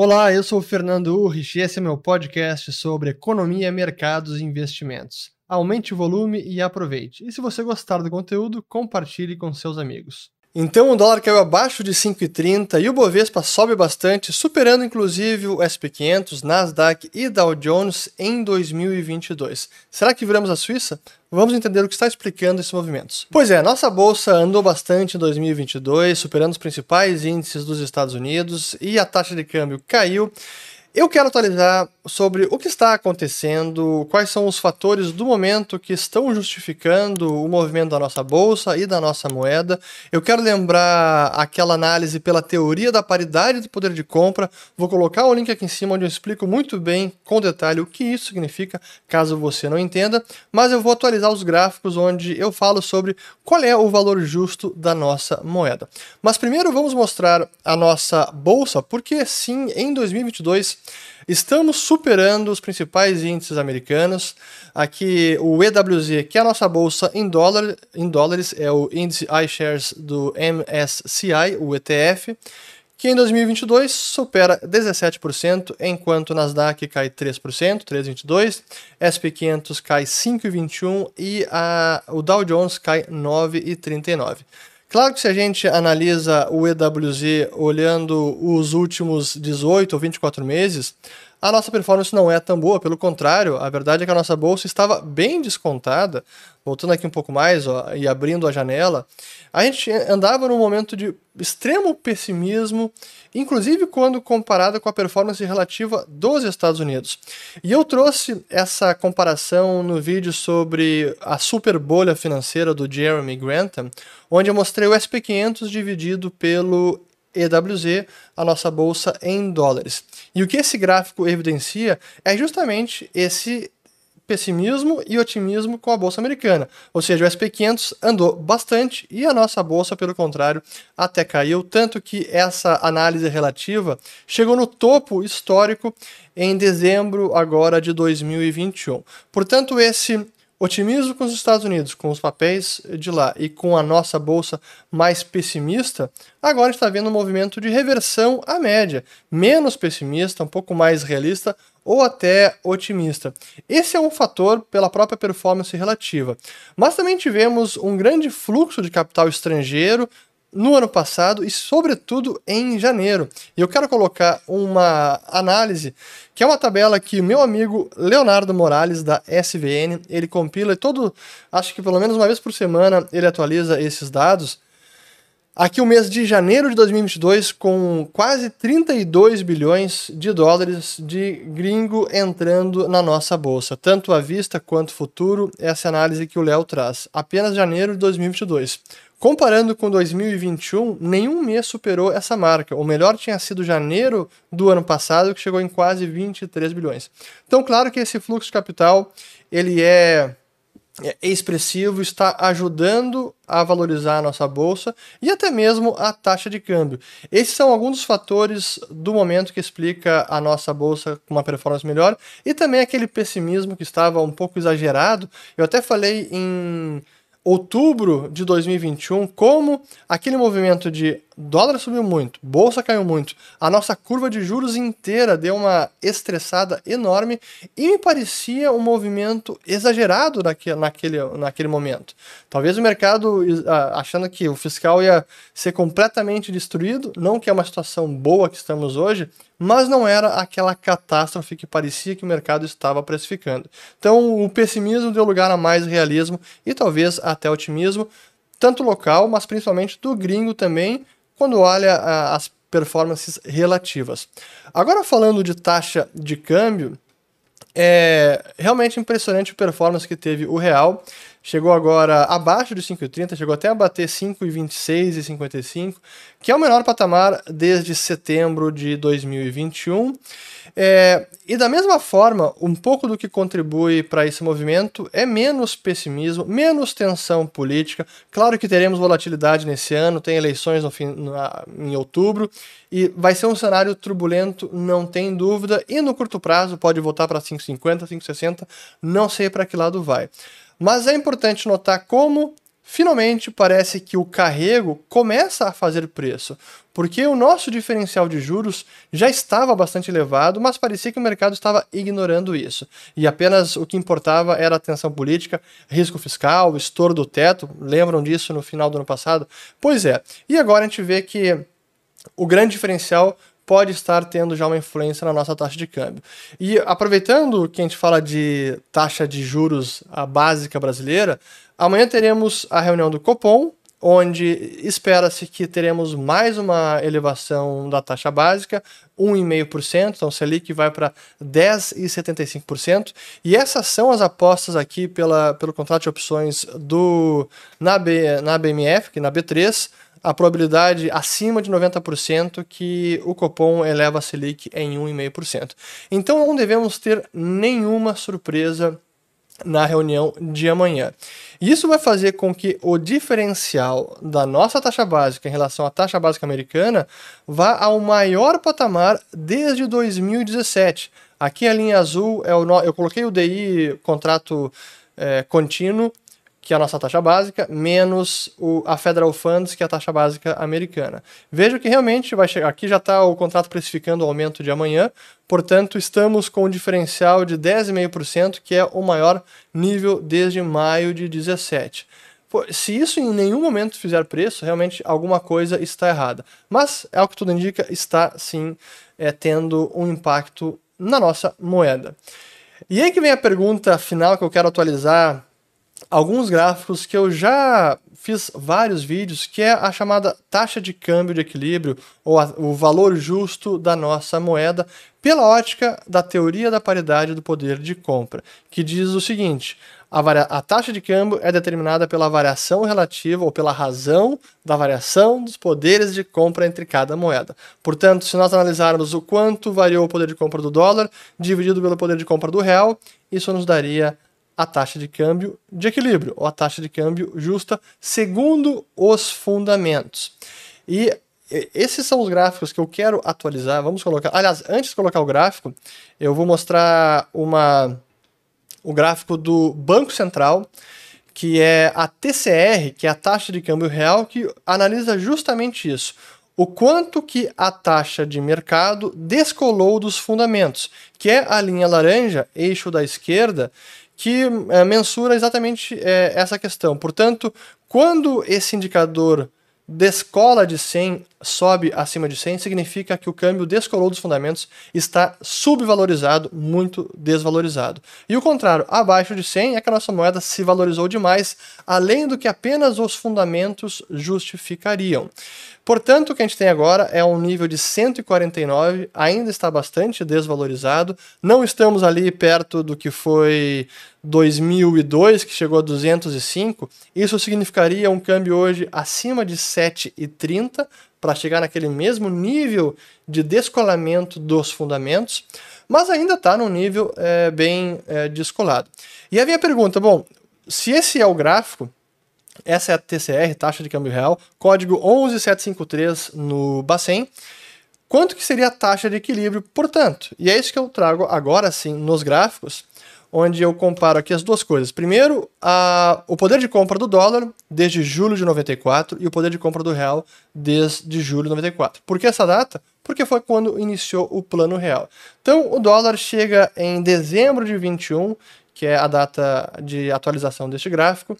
Olá, eu sou o Fernando Urrich e esse é meu podcast sobre economia, mercados e investimentos. Aumente o volume e aproveite. E se você gostar do conteúdo, compartilhe com seus amigos. Então o dólar caiu abaixo de 5,30 e o Bovespa sobe bastante, superando inclusive o SP500, Nasdaq e Dow Jones em 2022. Será que viramos a Suíça? Vamos entender o que está explicando esses movimentos. Pois é, nossa bolsa andou bastante em 2022, superando os principais índices dos Estados Unidos e a taxa de câmbio caiu. Eu quero atualizar sobre o que está acontecendo, quais são os fatores do momento que estão justificando o movimento da nossa bolsa e da nossa moeda. Eu quero lembrar aquela análise pela teoria da paridade do poder de compra. Vou colocar o link aqui em cima onde eu explico muito bem, com detalhe, o que isso significa, caso você não entenda. Mas eu vou atualizar os gráficos onde eu falo sobre qual é o valor justo da nossa moeda. Mas primeiro vamos mostrar a nossa bolsa, porque sim, em 2022 Estamos superando os principais índices americanos. Aqui o EWZ, que é a nossa bolsa em, dólar, em dólares, é o índice iShares do MSCI, o ETF, que em 2022 supera 17%, enquanto o Nasdaq cai 3%, 3,22%, SP500 cai 5,21% e a, o Dow Jones cai 9,39%. Claro que se a gente analisa o EWZ olhando os últimos 18 ou 24 meses, a nossa performance não é tão boa, pelo contrário, a verdade é que a nossa bolsa estava bem descontada. Voltando aqui um pouco mais ó, e abrindo a janela, a gente andava num momento de extremo pessimismo, inclusive quando comparada com a performance relativa dos Estados Unidos. E eu trouxe essa comparação no vídeo sobre a super bolha financeira do Jeremy Grantham, onde eu mostrei o SP500 dividido pelo EWZ, a nossa bolsa em dólares. E o que esse gráfico evidencia é justamente esse pessimismo e otimismo com a bolsa americana. Ou seja, o SP500 andou bastante e a nossa bolsa, pelo contrário, até caiu, tanto que essa análise relativa chegou no topo histórico em dezembro agora de 2021. Portanto, esse Otimismo com os Estados Unidos, com os papéis de lá e com a nossa bolsa mais pessimista, agora está vendo um movimento de reversão à média, menos pessimista, um pouco mais realista ou até otimista. Esse é um fator pela própria performance relativa. Mas também tivemos um grande fluxo de capital estrangeiro no ano passado e, sobretudo, em janeiro. E eu quero colocar uma análise, que é uma tabela que meu amigo Leonardo Morales, da SVN, ele compila e todo, acho que pelo menos uma vez por semana, ele atualiza esses dados. Aqui o mês de janeiro de 2022, com quase 32 bilhões de dólares de gringo entrando na nossa bolsa, tanto à vista quanto futuro, essa análise que o Léo traz. Apenas janeiro de 2022. Comparando com 2021, nenhum mês superou essa marca. O melhor tinha sido janeiro do ano passado, que chegou em quase 23 bilhões. Então, claro que esse fluxo de capital ele é, é expressivo, está ajudando a valorizar a nossa bolsa e até mesmo a taxa de câmbio. Esses são alguns dos fatores do momento que explica a nossa bolsa com uma performance melhor e também aquele pessimismo que estava um pouco exagerado. Eu até falei em outubro de 2021, como aquele movimento de dólar subiu muito, bolsa caiu muito, a nossa curva de juros inteira deu uma estressada enorme e me parecia um movimento exagerado naquele, naquele, naquele momento. Talvez o mercado achando que o fiscal ia ser completamente destruído, não que é uma situação boa que estamos hoje, mas não era aquela catástrofe que parecia que o mercado estava precificando. Então o pessimismo deu lugar a mais realismo e talvez até otimismo, tanto local, mas principalmente do gringo também, quando olha as performances relativas. Agora falando de taxa de câmbio, é realmente impressionante a performance que teve o real. Chegou agora abaixo de 5,30, chegou até a bater 5,26 e 55, que é o menor patamar desde setembro de 2021. É, e da mesma forma, um pouco do que contribui para esse movimento é menos pessimismo, menos tensão política. Claro que teremos volatilidade nesse ano, tem eleições no fim, em outubro, e vai ser um cenário turbulento, não tem dúvida, e no curto prazo pode voltar para 5,50, 5,60, não sei para que lado vai. Mas é importante notar como finalmente parece que o carrego começa a fazer preço, porque o nosso diferencial de juros já estava bastante elevado, mas parecia que o mercado estava ignorando isso. E apenas o que importava era a tensão política, risco fiscal, estouro do teto. Lembram disso no final do ano passado? Pois é. E agora a gente vê que o grande diferencial pode estar tendo já uma influência na nossa taxa de câmbio. E aproveitando que a gente fala de taxa de juros a básica brasileira, amanhã teremos a reunião do Copom, onde espera-se que teremos mais uma elevação da taxa básica, 1,5%, então Selic vai para 10,75%, e essas são as apostas aqui pela, pelo contrato de opções do na, B, na BMF, que na B3, a probabilidade acima de 90% que o Copom eleva a Selic em 1,5%. Então não devemos ter nenhuma surpresa na reunião de amanhã. Isso vai fazer com que o diferencial da nossa taxa básica em relação à taxa básica americana vá ao maior patamar desde 2017. Aqui a linha azul é o eu coloquei o DI contrato é, contínuo que é a nossa taxa básica, menos o, a Federal Funds, que é a taxa básica americana. Veja que realmente vai chegar. Aqui já está o contrato precificando o aumento de amanhã, portanto, estamos com um diferencial de 10,5%, que é o maior nível desde maio de 17. Se isso em nenhum momento fizer preço, realmente alguma coisa está errada. Mas, é o que tudo indica, está sim é, tendo um impacto na nossa moeda. E aí que vem a pergunta final que eu quero atualizar alguns gráficos que eu já fiz vários vídeos, que é a chamada taxa de câmbio de equilíbrio, ou a, o valor justo da nossa moeda, pela ótica da teoria da paridade do poder de compra, que diz o seguinte: a, a taxa de câmbio é determinada pela variação relativa ou pela razão da variação dos poderes de compra entre cada moeda. Portanto, se nós analisarmos o quanto variou o poder de compra do dólar dividido pelo poder de compra do real, isso nos daria a taxa de câmbio de equilíbrio, ou a taxa de câmbio justa, segundo os fundamentos. E esses são os gráficos que eu quero atualizar. Vamos colocar. Aliás, antes de colocar o gráfico, eu vou mostrar uma, o gráfico do Banco Central, que é a TCR, que é a taxa de câmbio real, que analisa justamente isso. O quanto que a taxa de mercado descolou dos fundamentos, que é a linha laranja, eixo da esquerda, que é, mensura exatamente é, essa questão. Portanto, quando esse indicador descola de 100, sobe acima de 100, significa que o câmbio descolou dos fundamentos, está subvalorizado, muito desvalorizado. E o contrário, abaixo de 100 é que a nossa moeda se valorizou demais, além do que apenas os fundamentos justificariam. Portanto, o que a gente tem agora é um nível de 149, ainda está bastante desvalorizado. Não estamos ali perto do que foi 2002, que chegou a 205. Isso significaria um câmbio hoje acima de 7,30 para chegar naquele mesmo nível de descolamento dos fundamentos, mas ainda está num nível é, bem é, descolado. E a minha pergunta, bom, se esse é o gráfico, essa é a TCR, taxa de câmbio real, código 11753 no Bacen. Quanto que seria a taxa de equilíbrio, portanto? E é isso que eu trago agora sim nos gráficos, onde eu comparo aqui as duas coisas. Primeiro, a, o poder de compra do dólar desde julho de 94 e o poder de compra do real desde julho de 94. Por que essa data? Porque foi quando iniciou o plano real. Então, o dólar chega em dezembro de 21, que é a data de atualização deste gráfico,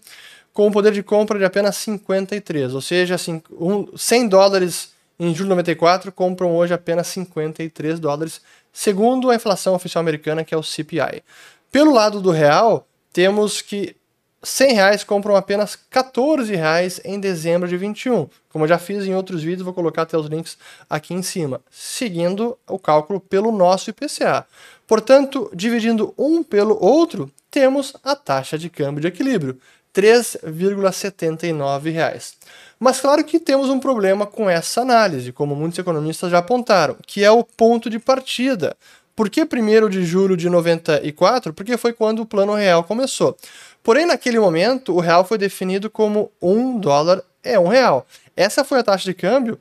com um poder de compra de apenas 53, ou seja, assim, um, 100 dólares em julho de 94 compram hoje apenas 53 dólares, segundo a inflação oficial americana, que é o CPI. Pelo lado do real, temos que 100 reais compram apenas 14 reais em dezembro de 21. Como eu já fiz em outros vídeos, vou colocar até os links aqui em cima, seguindo o cálculo pelo nosso IPCA. Portanto, dividindo um pelo outro, temos a taxa de câmbio de equilíbrio. 3,79 reais. Mas claro que temos um problema com essa análise, como muitos economistas já apontaram, que é o ponto de partida. Por que 1 de julho de 94? Porque foi quando o plano real começou. Porém, naquele momento, o real foi definido como um dólar é um real. Essa foi a taxa de câmbio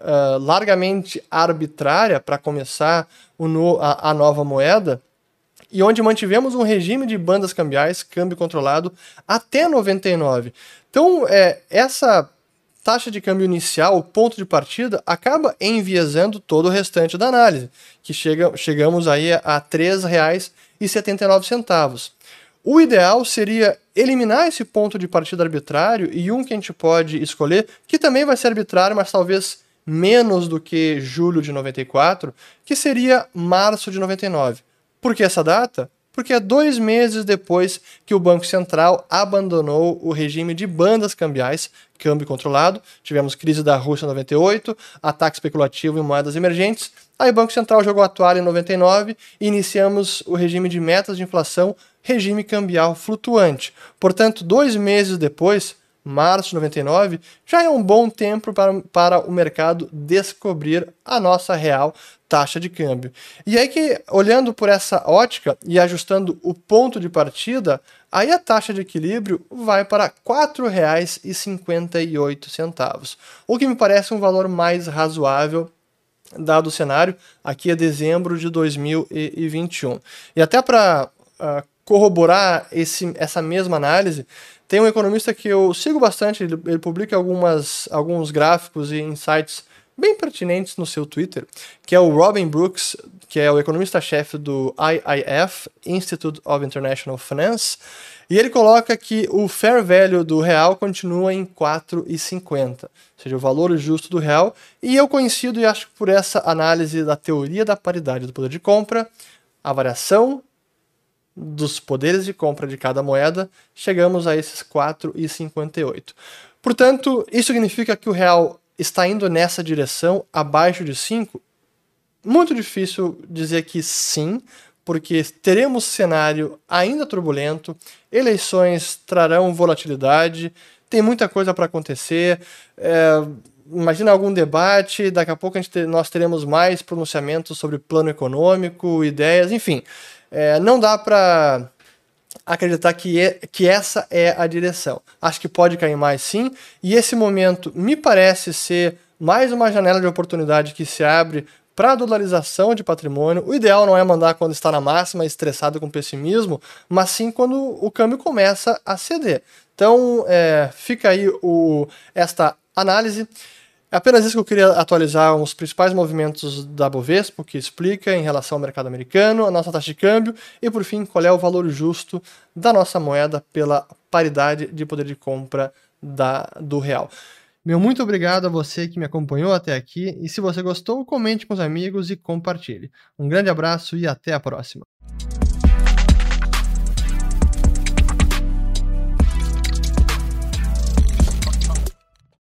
uh, largamente arbitrária para começar no, a, a nova moeda e onde mantivemos um regime de bandas cambiais, câmbio controlado, até 99. Então, é, essa taxa de câmbio inicial, o ponto de partida, acaba enviesando todo o restante da análise, que chega, chegamos aí a R$ 3,79. O ideal seria eliminar esse ponto de partida arbitrário e um que a gente pode escolher, que também vai ser arbitrário, mas talvez menos do que julho de 94, que seria março de 99. Por que essa data? Porque é dois meses depois que o Banco Central abandonou o regime de bandas cambiais, câmbio controlado. Tivemos crise da Rússia em 98, ataque especulativo em moedas emergentes. Aí o Banco Central jogou a toalha em 99 e iniciamos o regime de metas de inflação, regime cambial flutuante. Portanto, dois meses depois, março de 99, já é um bom tempo para, para o mercado descobrir a nossa real taxa de câmbio. E aí que, olhando por essa ótica e ajustando o ponto de partida, aí a taxa de equilíbrio vai para R$ 4,58, o que me parece um valor mais razoável dado o cenário, aqui é dezembro de 2021. E até para uh, ah, corroborar esse, essa mesma análise, tem um economista que eu sigo bastante, ele, ele publica algumas, alguns gráficos e insights bem pertinentes no seu Twitter, que é o Robin Brooks, que é o economista-chefe do IIF, Institute of International Finance, e ele coloca que o fair value do real continua em 4,50, ou seja, o valor justo do real, e eu coincido e acho que por essa análise da teoria da paridade do poder de compra, a variação dos poderes de compra de cada moeda, chegamos a esses 4,58. Portanto, isso significa que o real está indo nessa direção abaixo de 5? Muito difícil dizer que sim, porque teremos cenário ainda turbulento, eleições trarão volatilidade, tem muita coisa para acontecer. É, imagina algum debate, daqui a pouco a gente nós teremos mais pronunciamentos sobre plano econômico, ideias, enfim. É, não dá para acreditar que, é, que essa é a direção. Acho que pode cair mais sim, e esse momento me parece ser mais uma janela de oportunidade que se abre para a dolarização de patrimônio. O ideal não é mandar quando está na máxima, estressado com pessimismo, mas sim quando o câmbio começa a ceder. Então, é, fica aí o, esta análise. É apenas isso que eu queria atualizar os principais movimentos da Bovespa, que explica em relação ao mercado americano, a nossa taxa de câmbio e, por fim, qual é o valor justo da nossa moeda pela paridade de poder de compra da, do real. Meu muito obrigado a você que me acompanhou até aqui e se você gostou, comente com os amigos e compartilhe. Um grande abraço e até a próxima.